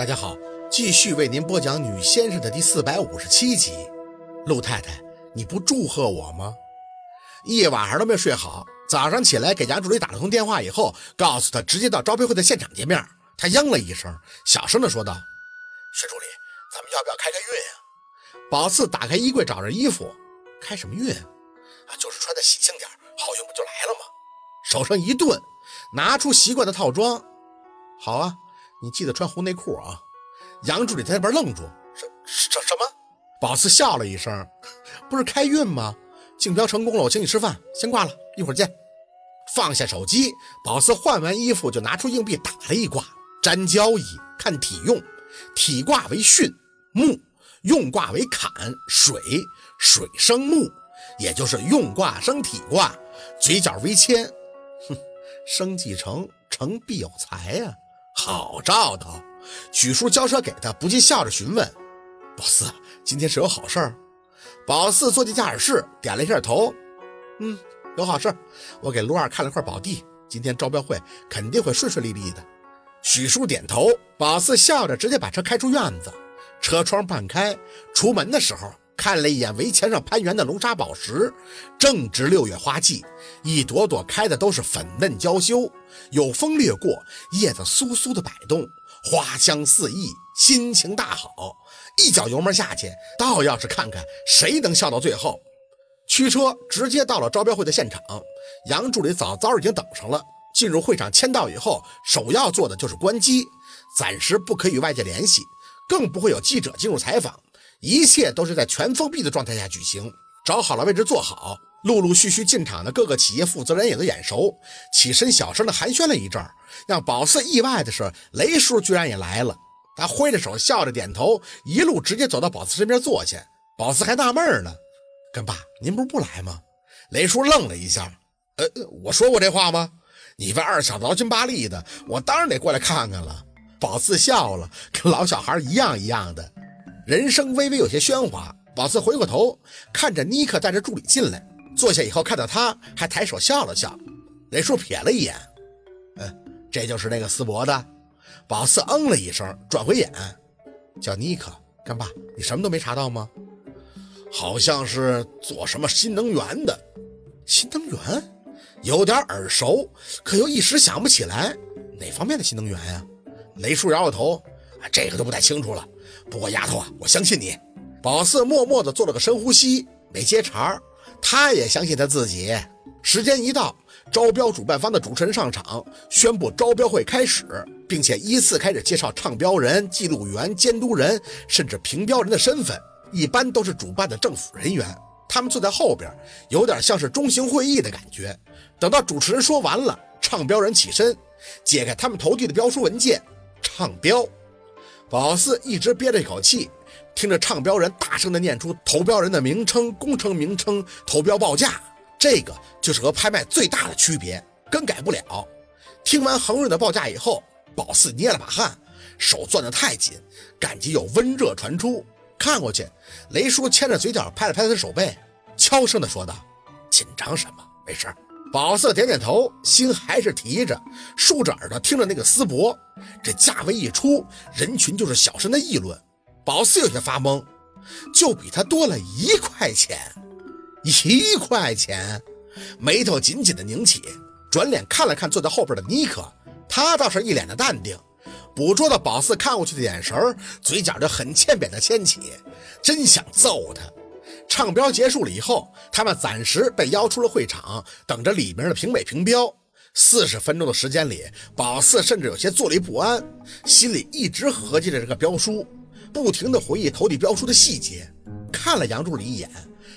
大家好，继续为您播讲《女先生》的第四百五十七集。陆太太，你不祝贺我吗？一晚上都没睡好，早上起来给杨助理打了通电话以后，告诉他直接到招聘会的现场见面。他应了一声，小声的说道：“薛助理，咱们要不要开开运啊？”宝四打开衣柜找着衣服，开什么运啊？就是穿的喜庆点，好运不就来了吗？手上一顿，拿出习惯的套装。好啊，你记得穿红内裤啊！杨助理在那边愣住，什什什么？宝四笑了一声，不是开运吗？竞标成功了，我请你吃饭，先挂了，一会儿见。放下手机，宝四换完衣服就拿出硬币打了一卦，占交易，看体用，体卦为巽木，用卦为坎水，水生木，也就是用卦生体卦，嘴角为谦。哼，生即成，成必有财呀。好兆头，许叔交车给他，不禁笑着询问：“宝四，今天是有好事儿？”宝四坐进驾驶室，点了一下头：“嗯，有好事。我给卢二看了块宝地，今天招标会肯定会顺顺利利的。”许叔点头，宝四笑着直接把车开出院子，车窗半开，出门的时候。看了一眼围墙上攀援的龙沙宝石，正值六月花季，一朵朵开的都是粉嫩娇羞，有风掠过，叶子酥酥的摆动，花香四溢，心情大好。一脚油门下去，倒要是看看谁能笑到最后。驱车直接到了招标会的现场，杨助理早早已经等上了。进入会场签到以后，首要做的就是关机，暂时不可与外界联系，更不会有记者进入采访。一切都是在全封闭的状态下举行，找好了位置坐好。陆陆续续进场的各个企业负责人也都眼熟，起身小声的寒暄了一阵。让宝四意外的是，雷叔居然也来了。他挥着手，笑着点头，一路直接走到宝四身边坐下。宝四还纳闷呢：“干爸，您不是不来吗？”雷叔愣了一下：“呃，我说过这话吗？你问二小子劳心巴力的，我当然得过来看看了。”宝四笑了，跟老小孩一样一样的。人声微微有些喧哗，宝四回过头看着尼克带着助理进来，坐下以后看到他还抬手笑了笑。雷叔瞥了一眼，嗯，这就是那个斯伯的。宝四嗯了一声，转回眼，叫尼克。干爸，你什么都没查到吗？好像是做什么新能源的。新能源有点耳熟，可又一时想不起来哪方面的新能源呀？雷叔摇摇头，这个都不太清楚了。不过丫头啊，我相信你。宝四默默地做了个深呼吸，没接茬儿他也相信他自己。时间一到，招标主办方的主持人上场，宣布招标会开始，并且依次开始介绍唱标人、记录员、监督人，甚至评标人的身份。一般都是主办的政府人员，他们坐在后边，有点像是中型会议的感觉。等到主持人说完了，唱标人起身，解开他们投递的标书文件，唱标。宝四一直憋着一口气，听着唱标人大声的念出投标人的名称、工程名称、投标报价。这个就是和拍卖最大的区别，更改不了。听完恒润的报价以后，宝四捏了把汗，手攥得太紧，感觉有温热传出。看过去，雷叔牵着嘴角拍了拍他的手背，悄声地说道：“紧张什么？没事。”宝四点点头，心还是提着，竖着耳朵听着那个丝帛。这价位一出，人群就是小声的议论。宝四有些发懵，就比他多了一块钱，一块钱，眉头紧紧的拧起，转脸看了看坐在后边的尼克，他倒是一脸的淡定，捕捉到宝四看过去的眼神，嘴角就很欠扁的牵起，真想揍他。唱标结束了以后，他们暂时被邀出了会场，等着里面的评委评标。四十分钟的时间里，宝四甚至有些坐立不安，心里一直合计着这个标书，不停地回忆投递标书的细节。看了杨助理一眼，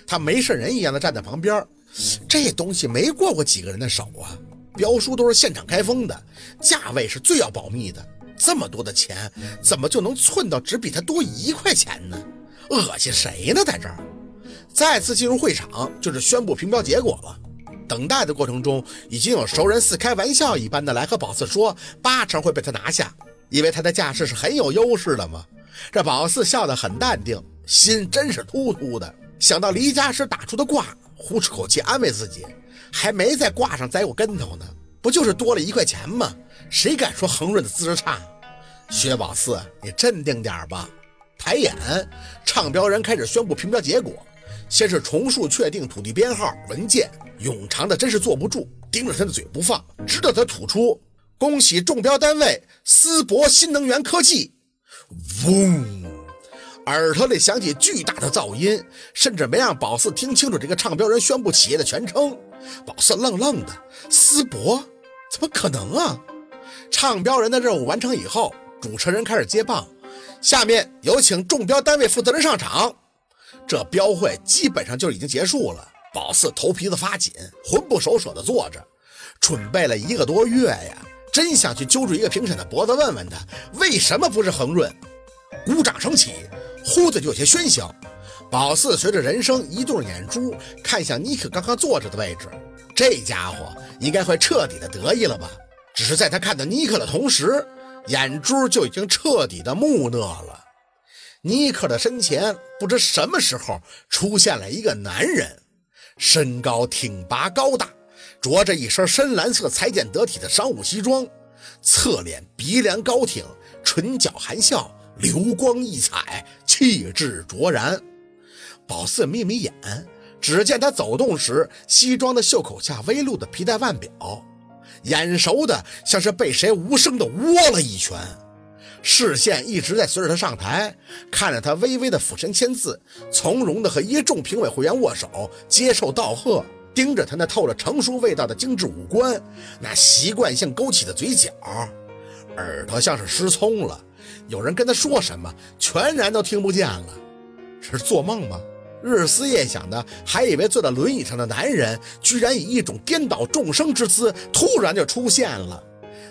他没事人一样的站在旁边。这东西没过过几个人的手啊，标书都是现场开封的，价位是最要保密的。这么多的钱，怎么就能寸到只比他多一块钱呢？恶心谁呢？在这儿。再次进入会场，就是宣布评标结果了。等待的过程中，已经有熟人似开玩笑一般的来和宝四说，八成会被他拿下，因为他的架势是很有优势的嘛。这宝四笑得很淡定，心真是突突的。想到离家时打出的卦，呼出口气安慰自己，还没在卦上栽过跟头呢，不就是多了一块钱吗？谁敢说恒润的资质差？薛宝四，你镇定点吧。抬眼，唱标人开始宣布评标结果。先是重述确定土地编号文件，永长的真是坐不住，盯着他的嘴不放，直到他吐出“恭喜中标单位思博新能源科技”，嗡，耳朵里响起巨大的噪音，甚至没让宝四听清楚这个唱标人宣布企业的全称。宝四愣愣的，思博，怎么可能啊？唱标人的任务完成以后，主持人开始接棒，下面有请中标单位负责人上场。这标会基本上就已经结束了，宝四头皮子发紧，魂不守舍地坐着，准备了一个多月呀，真想去揪住一个评审的脖子问问他为什么不是恒润。鼓掌声起，呼的就有些喧嚣。宝四随着人生移动眼珠看向尼克刚刚坐着的位置，这家伙应该会彻底的得意了吧？只是在他看到尼克的同时，眼珠就已经彻底的木讷了。尼克的身前，不知什么时候出现了一个男人，身高挺拔高大，着着一身深蓝色裁剪得体的商务西装，侧脸鼻梁高挺，唇角含笑，流光溢彩，气质卓然。宝四眯眯眼，只见他走动时，西装的袖口下微露的皮带腕表，眼熟的像是被谁无声的窝了一拳。视线一直在随着他上台，看着他微微的俯身签字，从容的和一众评委会员握手，接受道贺，盯着他那透着成熟味道的精致五官，那习惯性勾起的嘴角，耳朵像是失聪了，有人跟他说什么，全然都听不见了。这是做梦吗？日思夜想的，还以为坐在轮椅上的男人，居然以一种颠倒众生之姿，突然就出现了。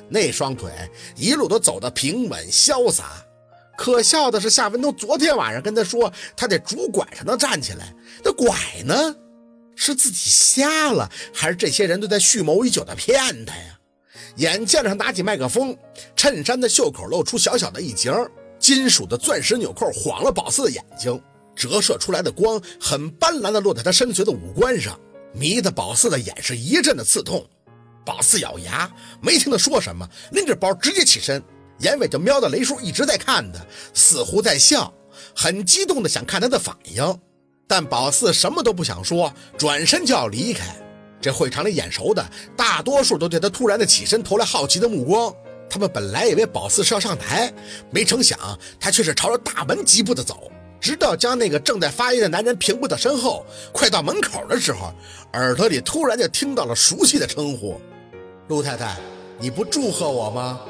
那双腿一路都走得平稳潇洒，可笑的是夏文东昨天晚上跟他说他得拄拐才能站起来，那拐呢？是自己瞎了，还是这些人都在蓄谋已久的骗他呀？眼见着拿起麦克风，衬衫的袖口露出小小的一截，金属的钻石纽扣晃了宝四的眼睛，折射出来的光很斑斓的落在他深邃的五官上，迷得宝四的眼是一阵的刺痛。宝四咬牙，没听他说什么，拎着包直接起身。眼尾就瞄到雷叔一直在看他，似乎在笑，很激动的想看他的反应。但宝四什么都不想说，转身就要离开。这会场里眼熟的大多数都对他突然的起身投来好奇的目光。他们本来以为宝四是要上台，没成想他却是朝着大门疾步的走。直到将那个正在发言的男人平步到身后，快到门口的时候，耳朵里突然就听到了熟悉的称呼。陆太太，你不祝贺我吗？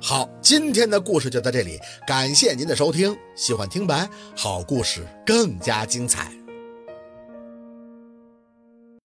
好，今天的故事就到这里，感谢您的收听。喜欢听白好故事更加精彩。